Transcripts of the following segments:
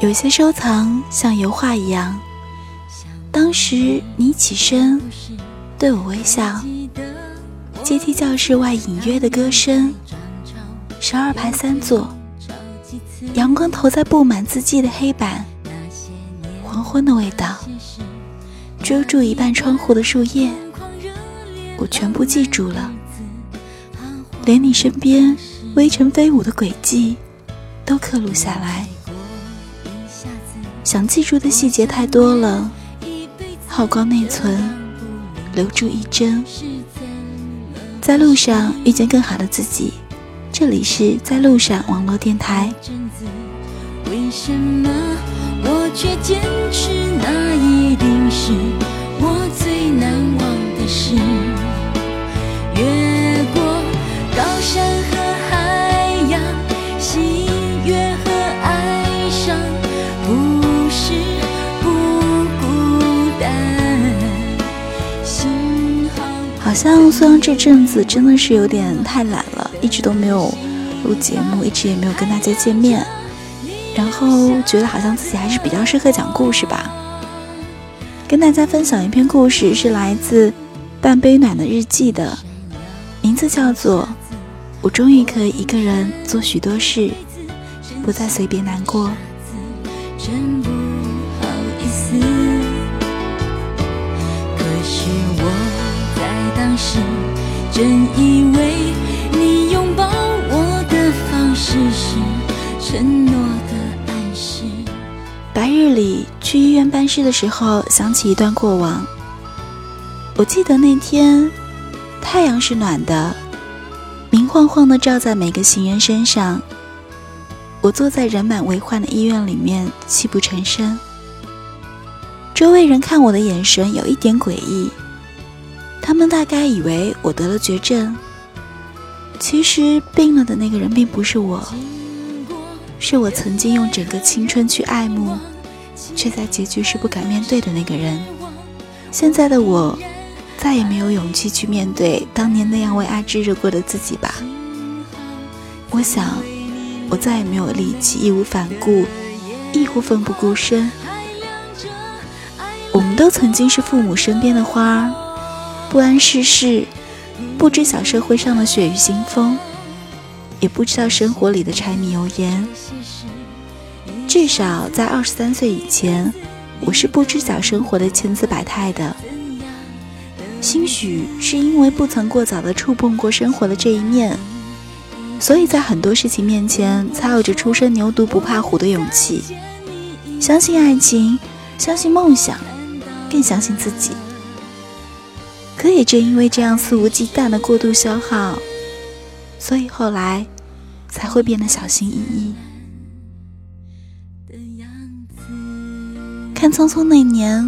有些收藏像油画一样，当时你起身对我微笑，阶梯教室外隐约的歌声，十二排三座，阳光投在布满字迹的黑板，黄昏的味道，遮住一半窗户的树叶，我全部记住了，连你身边微尘飞舞的轨迹都刻录下来。想记住的细节太多了，耗光内存，留住一帧。在路上遇见更好的自己，这里是在路上网络电台。为什么我却坚持那一定是我最难忘的事？越过高山像虽然这阵子真的是有点太懒了，一直都没有录节目，一直也没有跟大家见面。然后觉得好像自己还是比较适合讲故事吧，跟大家分享一篇故事，是来自半杯暖的日记的，名字叫做《我终于可以一个人做许多事，不再随便难过》。真不好意思，真以为你拥抱我的方式是承诺的暗示。白日里去医院办事的时候，想起一段过往。我记得那天，太阳是暖的，明晃晃的照在每个行人身上。我坐在人满为患的医院里面，泣不成声。周围人看我的眼神有一点诡异，他们大概以为我得了绝症。其实病了的那个人并不是我。是我曾经用整个青春去爱慕，却在结局时不敢面对的那个人。现在的我，再也没有勇气去面对当年那样为爱炙热过的自己吧。我想，我再也没有力气义无反顾，义无奋不顾身。我们都曾经是父母身边的花儿，不谙世事，不知小社会上的血雨腥风。也不知道生活里的柴米油盐，至少在二十三岁以前，我是不知晓生活的千姿百态的。兴许是因为不曾过早的触碰过生活的这一面，所以在很多事情面前才有着初生牛犊不怕虎的勇气。相信爱情，相信梦想，更相信自己。可也正因为这样肆无忌惮的过度消耗。所以后来才会变得小心翼翼。看《匆匆那年》，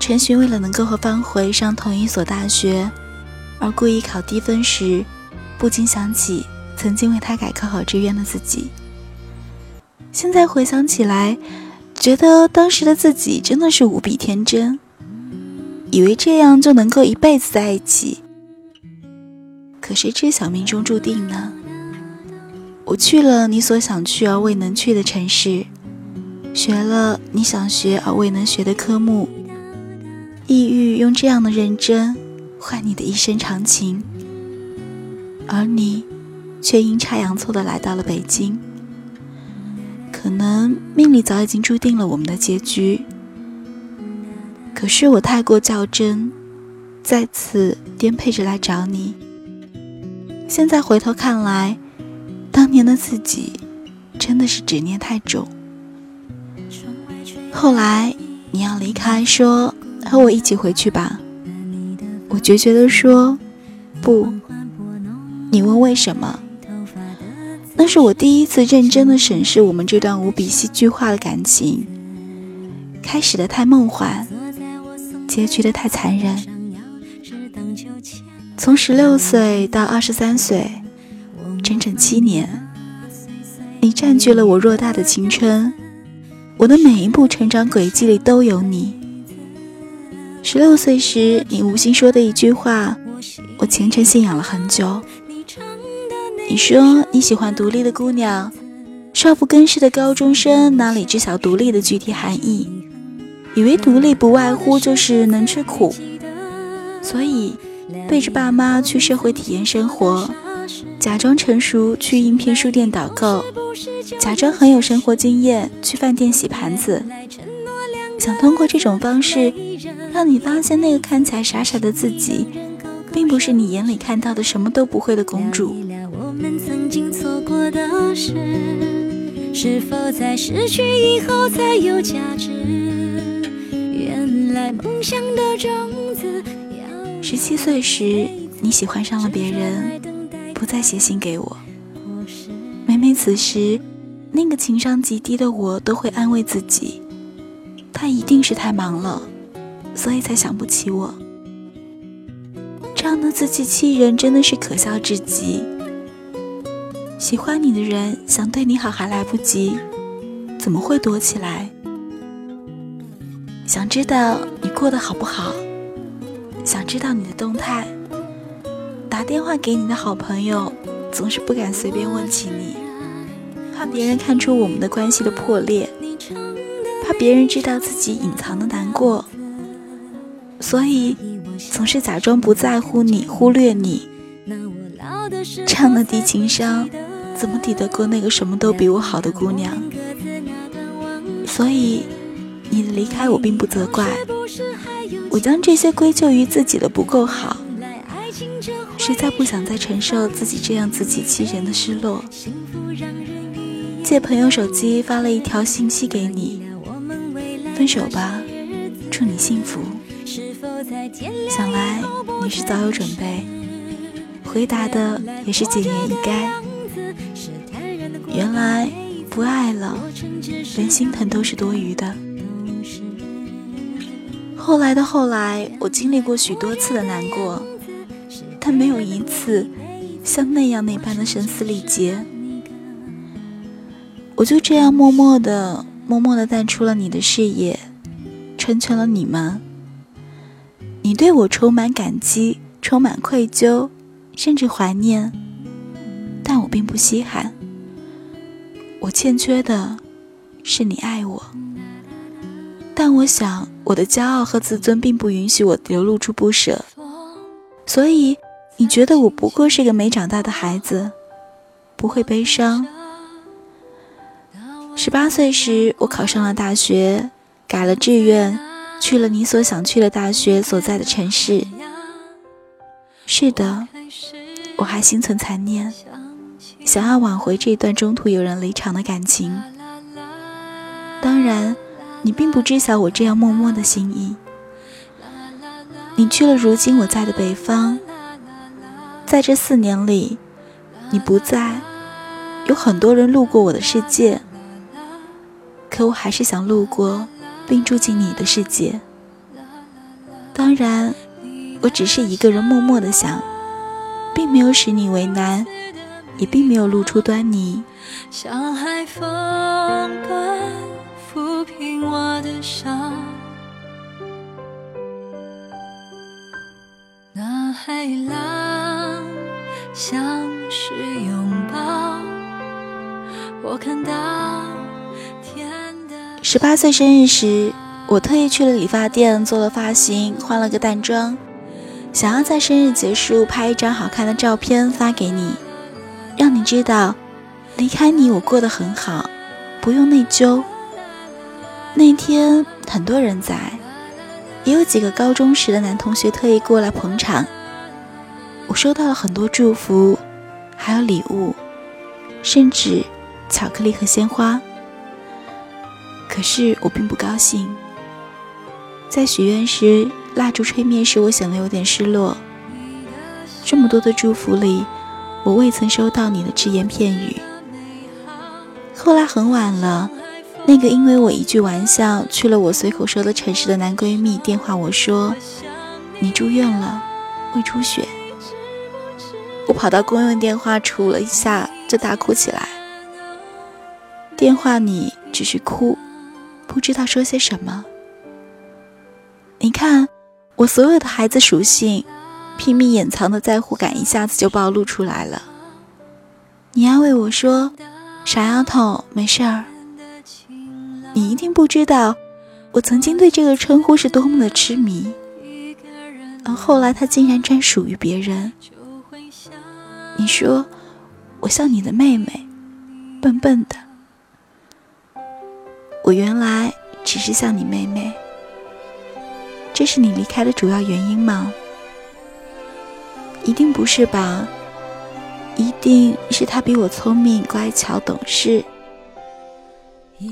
陈寻为了能够和方茴上同一所大学，而故意考低分时，不禁想起曾经为他改考好志愿的自己。现在回想起来，觉得当时的自己真的是无比天真，以为这样就能够一辈子在一起。可谁知小命中注定呢？我去了你所想去而未能去的城市，学了你想学而未能学的科目，意欲用这样的认真换你的一生长情，而你却阴差阳错的来到了北京。可能命里早已经注定了我们的结局，可是我太过较真，再次颠沛着来找你。现在回头看来，当年的自己真的是执念太重。后来你要离开，说和我一起回去吧，我决绝的说不。你问为什么？那是我第一次认真的审视我们这段无比戏剧化的感情，开始的太梦幻，结局的太残忍。从十六岁到二十三岁，整整七年，你占据了我偌大的青春，我的每一步成长轨迹里都有你。十六岁时，你无心说的一句话，我虔诚信仰了很久。你说你喜欢独立的姑娘，少不更事的高中生哪里知晓独立的具体含义？以为独立不外乎就是能吃苦，所以背着爸妈去社会体验生活，假装成熟去应聘书店导购，假装很有生活经验去饭店洗盘子，想通过这种方式让你发现那个看起来傻傻的自己，并不是你眼里看到的什么都不会的公主。是否在失去以后才有价值？十七岁时，你喜欢上了别人，不再写信给我。每每此时，那个情商极低的我都会安慰自己，他一定是太忙了，所以才想不起我。这样的自欺欺人真的是可笑至极。喜欢你的人想对你好还来不及，怎么会躲起来？想知道过得好不好，想知道你的动态。打电话给你的好朋友，总是不敢随便问起你，怕别人看出我们的关系的破裂，怕别人知道自己隐藏的难过，所以总是假装不在乎你，忽略你。这样的低情商，怎么抵得过那个什么都比我好的姑娘？所以。你的离开我并不责怪，我将这些归咎于自己的不够好，实在不想再承受自己这样自欺欺人的失落。借朋友手机发了一条信息给你，分手吧，祝你幸福。想来你是早有准备，回答的也是简言一该。原来不爱了，连心疼都是多余的。后来的后来，我经历过许多次的难过，但没有一次像那样那般的声嘶力竭。我就这样默默的、默默的淡出了你的视野，成全了你们。你对我充满感激，充满愧疚，甚至怀念，但我并不稀罕。我欠缺的是你爱我。但我想，我的骄傲和自尊并不允许我流露出不舍，所以你觉得我不过是个没长大的孩子，不会悲伤。十八岁时，我考上了大学，改了志愿，去了你所想去的大学所在的城市。是的，我还心存残念，想要挽回这段中途有人离场的感情。当然。你并不知晓我这样默默的心意。你去了如今我在的北方，在这四年里，你不在，有很多人路过我的世界，可我还是想路过，并住进你的世界。当然，我只是一个人默默的想，并没有使你为难，也并没有露出端倪。像海风般。抚平我的伤。那海浪像是拥抱，我看到天的。十八岁生日时，我特意去了理发店做了发型，换了个淡妆，想要在生日结束拍一张好看的照片发给你，让你知道离开你我过得很好，不用内疚。那天很多人在，也有几个高中时的男同学特意过来捧场。我收到了很多祝福，还有礼物，甚至巧克力和鲜花。可是我并不高兴。在许愿时，蜡烛吹灭时，我显得有点失落。这么多的祝福里，我未曾收到你的只言片语。后来很晚了。那个因为我一句玩笑去了我随口说的城市的男闺蜜电话我说，你住院了，胃出血。我跑到公用电话杵了一下就大哭起来。电话里只是哭，不知道说些什么。你看，我所有的孩子属性，拼命掩藏的在乎感一下子就暴露出来了。你安慰我说，傻丫头，没事儿。你一定不知道，我曾经对这个称呼是多么的痴迷，而后来它竟然专属于别人。你说我像你的妹妹，笨笨的。我原来只是像你妹妹，这是你离开的主要原因吗？一定不是吧？一定是他比我聪明、乖巧、懂事，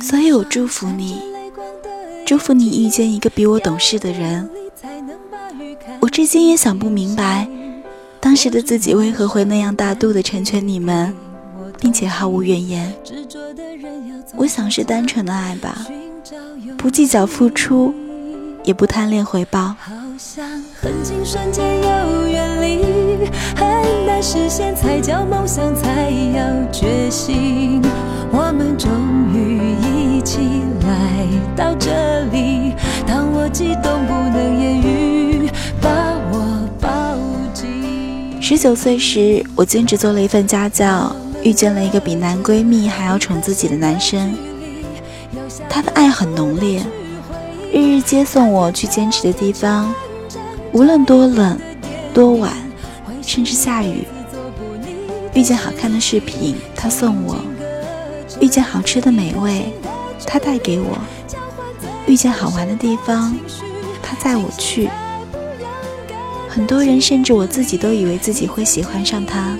所以我祝福你，祝福你遇见一个比我懂事的人。我至今也想不明白，当时的自己为何会那样大度的成全你们，并且毫无怨言。我想是单纯的爱吧，不计较付出，也不贪恋回报。很难实现，才叫梦想，才要决心。我们终于一起来到这里。当我激动不能言语，把我抱紧。十九岁时，我兼职做了一份家教，遇见了一个比男闺蜜还要宠自己的男生。他的爱很浓烈，日日接送我去兼职的地方，无论多冷多晚。甚至下雨，遇见好看的饰品，他送我；遇见好吃的美味，他带给我；遇见好玩的地方，他载我去。很多人，甚至我自己，都以为自己会喜欢上他，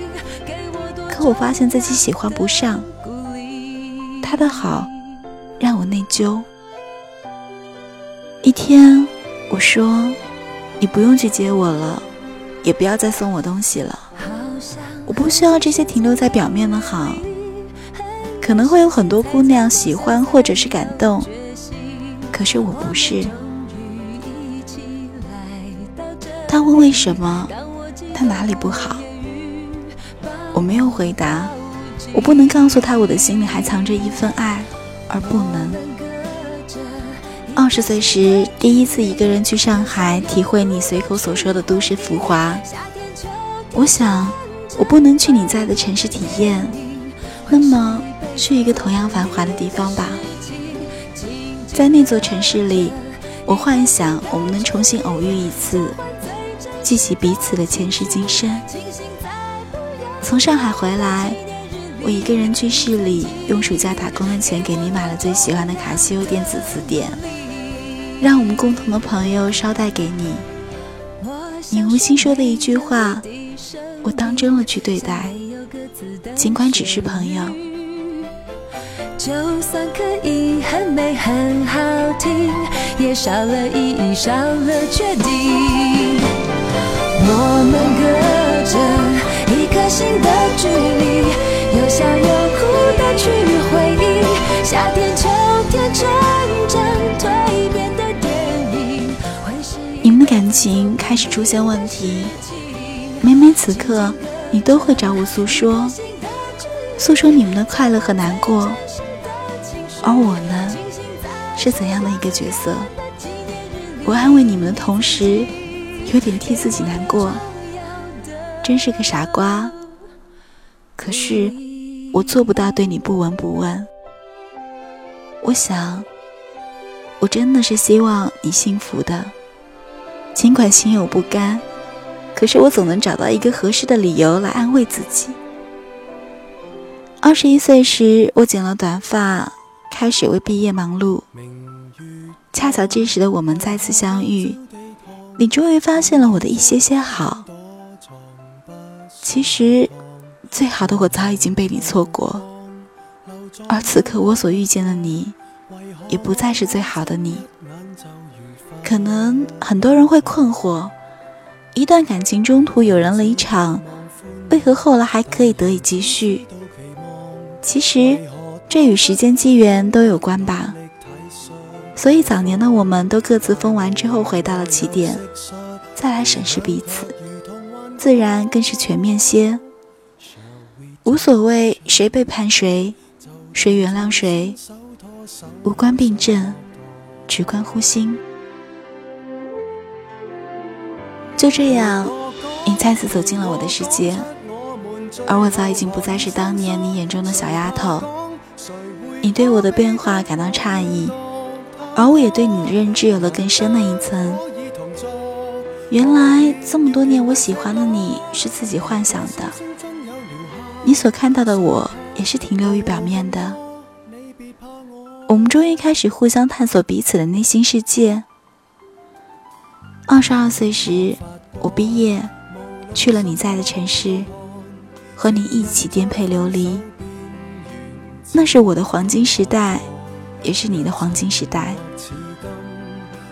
可我发现自己喜欢不上。他的好让我内疚。一天，我说：“你不用去接我了。”也不要再送我东西了，我不需要这些停留在表面的好。可能会有很多姑娘喜欢或者是感动，可是我不是。他问为什么，他哪里不好？我没有回答，我不能告诉他我的心里还藏着一份爱，而不能。二十岁时，第一次一个人去上海，体会你随口所说的都市浮华。我想，我不能去你在的城市体验，那么去一个同样繁华的地方吧。在那座城市里，我幻想我们能重新偶遇一次，记起彼此的前世今生。从上海回来，我一个人去市里，用暑假打工的钱给你买了最喜欢的卡西欧电子词典。让我们共同的朋友捎带给你。你无心说的一句话，我当真了去对待，尽管只是朋友。就算可以很美很好听，也少了意义，少了确定。我们隔着一颗心的距离，有笑有哭的去回忆。夏天、秋天、成长、蜕变的电影。你们的感情开始出现问题，每每此刻，你都会找我诉说，诉说你们的快乐和难过。而我呢，是怎样的一个角色？我安慰你们的同时，有点替自己难过，真是个傻瓜。可是，我做不到对你不闻不问。我想，我真的是希望你幸福的。尽管心有不甘，可是我总能找到一个合适的理由来安慰自己。二十一岁时，我剪了短发，开始为毕业忙碌。恰巧这时的我们再次相遇，你终于发现了我的一些些好。其实，最好的我早已经被你错过，而此刻我所遇见的你，也不再是最好的你。可能很多人会困惑，一段感情中途有人离场，为何后来还可以得以继续？其实，这与时间机缘都有关吧。所以早年的我们都各自疯完之后回到了起点，再来审视彼此，自然更是全面些。无所谓谁背叛谁，谁原谅谁，无关病症，只关乎心。就这样，你再次走进了我的世界，而我早已经不再是当年你眼中的小丫头。你对我的变化感到诧异，而我也对你的认知有了更深的一层。原来这么多年，我喜欢的你是自己幻想的，你所看到的我也是停留于表面的。我们终于开始互相探索彼此的内心世界。二十二岁时，我毕业，去了你在的城市，和你一起颠沛流离。那是我的黄金时代，也是你的黄金时代。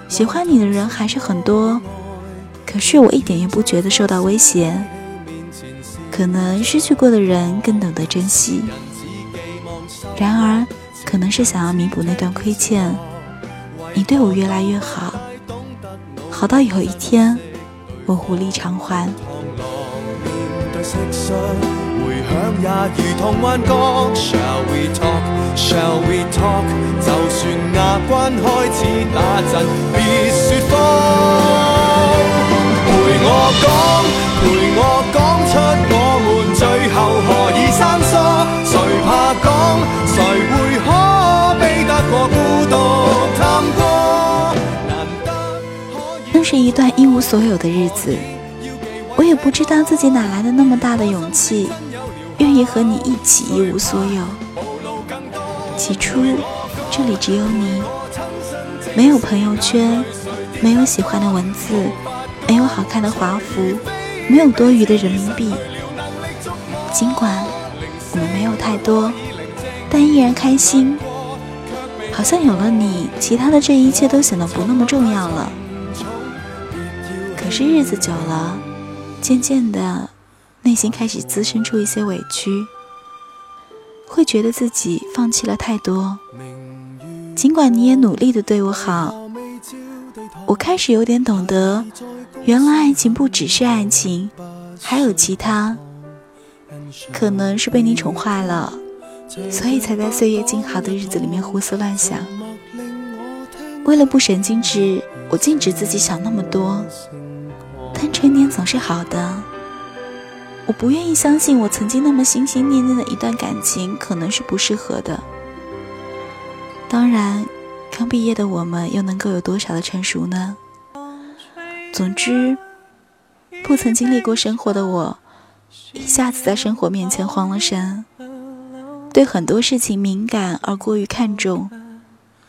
喜欢你的人还是很多，可是我一点也不觉得受到威胁。可能失去过的人更懂得珍惜。然而，可能是想要弥补那段亏欠，你对我越来越好，好到有一天我无力偿还。也如同幻觉，Shall we talk？Shall we talk？就算牙关开始打震，别说谎。陪我讲，陪我讲出我们最后何以生疏？谁怕讲？谁会可比得过孤独探过？那是一段一无所有的日子，我也不知道自己哪来的那么大的勇气。愿意和你一起一无所有。起初，这里只有你，没有朋友圈，没有喜欢的文字，没有好看的华服，没有多余的人民币。尽管我们没有太多，但依然开心。好像有了你，其他的这一切都显得不那么重要了。可是日子久了，渐渐的。内心开始滋生出一些委屈，会觉得自己放弃了太多。尽管你也努力的对我好，我开始有点懂得，原来爱情不只是爱情，还有其他。可能是被你宠坏了，所以才在岁月静好的日子里面胡思乱想。为了不神经质，我禁止自己想那么多。单纯点总是好的。我不愿意相信，我曾经那么心心念念的一段感情可能是不适合的。当然，刚毕业的我们又能够有多少的成熟呢？总之，不曾经历过生活的我，一下子在生活面前慌了神，对很多事情敏感而过于看重，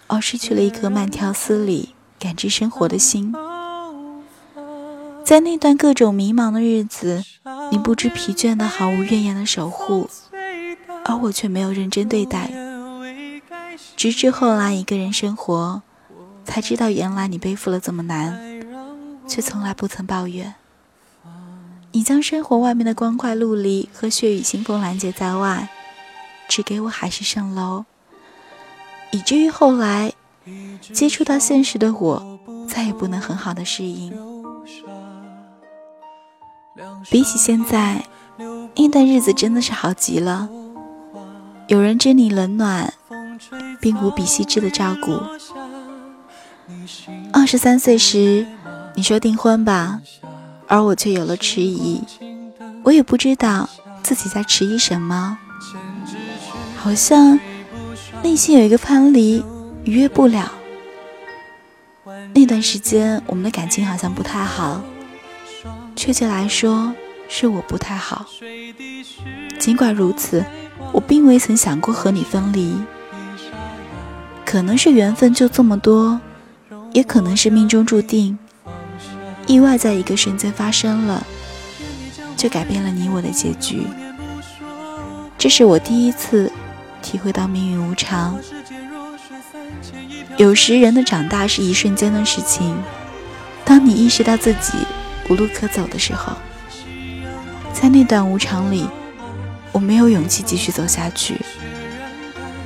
而失去了一颗慢条斯理感知生活的心。在那段各种迷茫的日子。你不知疲倦的、毫无怨言的守护，而我却没有认真对待。直至后来一个人生活，才知道原来你背负了这么难，却从来不曾抱怨。你将生活外面的光怪陆离和血雨腥风拦截在外，只给我海市蜃楼，以至于后来接触到现实的我，再也不能很好的适应。比起现在，那段日子真的是好极了。有人知你冷暖，并无比细致的照顾。二十三岁时，你说订婚吧，而我却有了迟疑。我也不知道自己在迟疑什么，好像内心有一个藩篱逾越不了。那段时间，我们的感情好像不太好。确切来说，是我不太好。尽管如此，我并未曾想过和你分离。可能是缘分就这么多，也可能是命中注定，意外在一个瞬间发生了，就改变了你我的结局。这是我第一次体会到命运无常。有时人的长大是一瞬间的事情，当你意识到自己。无路可走的时候，在那段无常里，我没有勇气继续走下去。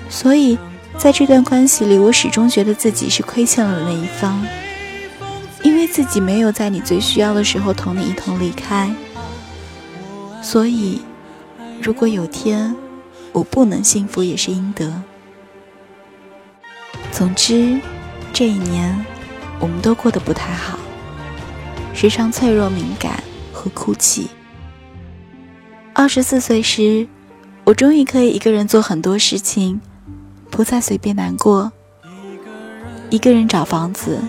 所以，在这段关系里，我始终觉得自己是亏欠了那一方，因为自己没有在你最需要的时候同你一同离开。所以，如果有天我不能幸福，也是应得。总之，这一年我们都过得不太好。时常脆弱敏感和哭泣。二十四岁时，我终于可以一个人做很多事情，不再随便难过。一个人找房子，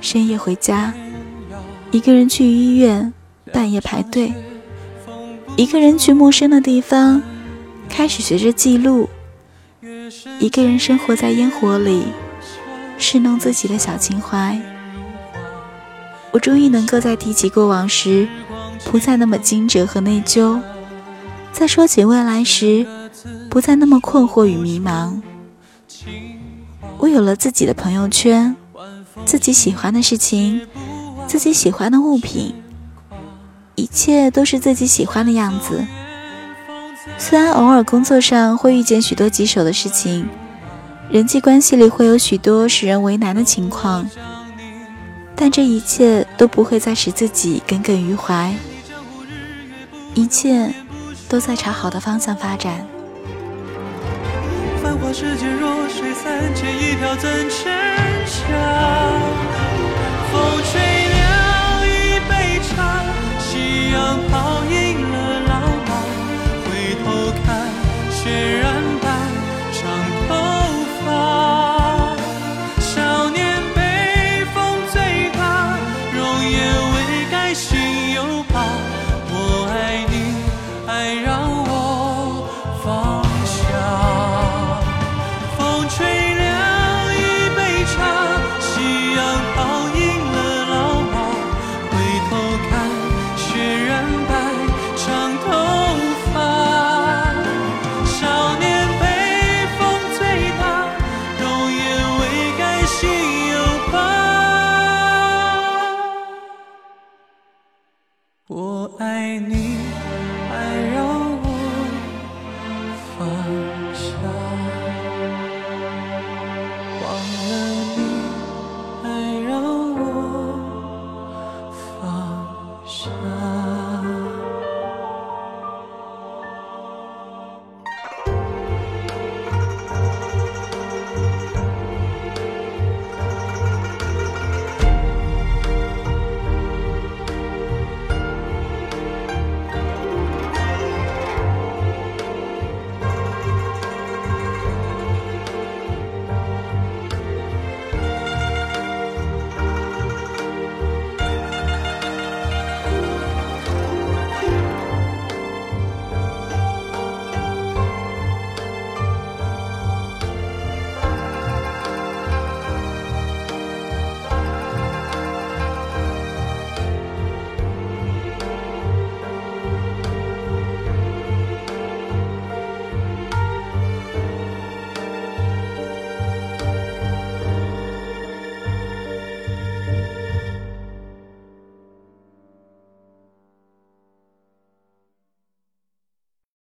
深夜回家；一个人去医院，半夜排队；一个人去陌生的地方，开始学着记录；一个人生活在烟火里，侍弄自己的小情怀。我终于能够在提起过往时，不再那么惊蛰和内疚；在说起未来时，不再那么困惑与迷茫。我有了自己的朋友圈，自己喜欢的事情，自己喜欢的物品，一切都是自己喜欢的样子。虽然偶尔工作上会遇见许多棘手的事情，人际关系里会有许多使人为难的情况，但这一切都不会再使自己耿耿于怀。一切都在朝好的方向发展。繁华世间弱水三千，一条怎成桥？风吹凉一杯茶，夕阳泡赢了老马。回头看，雪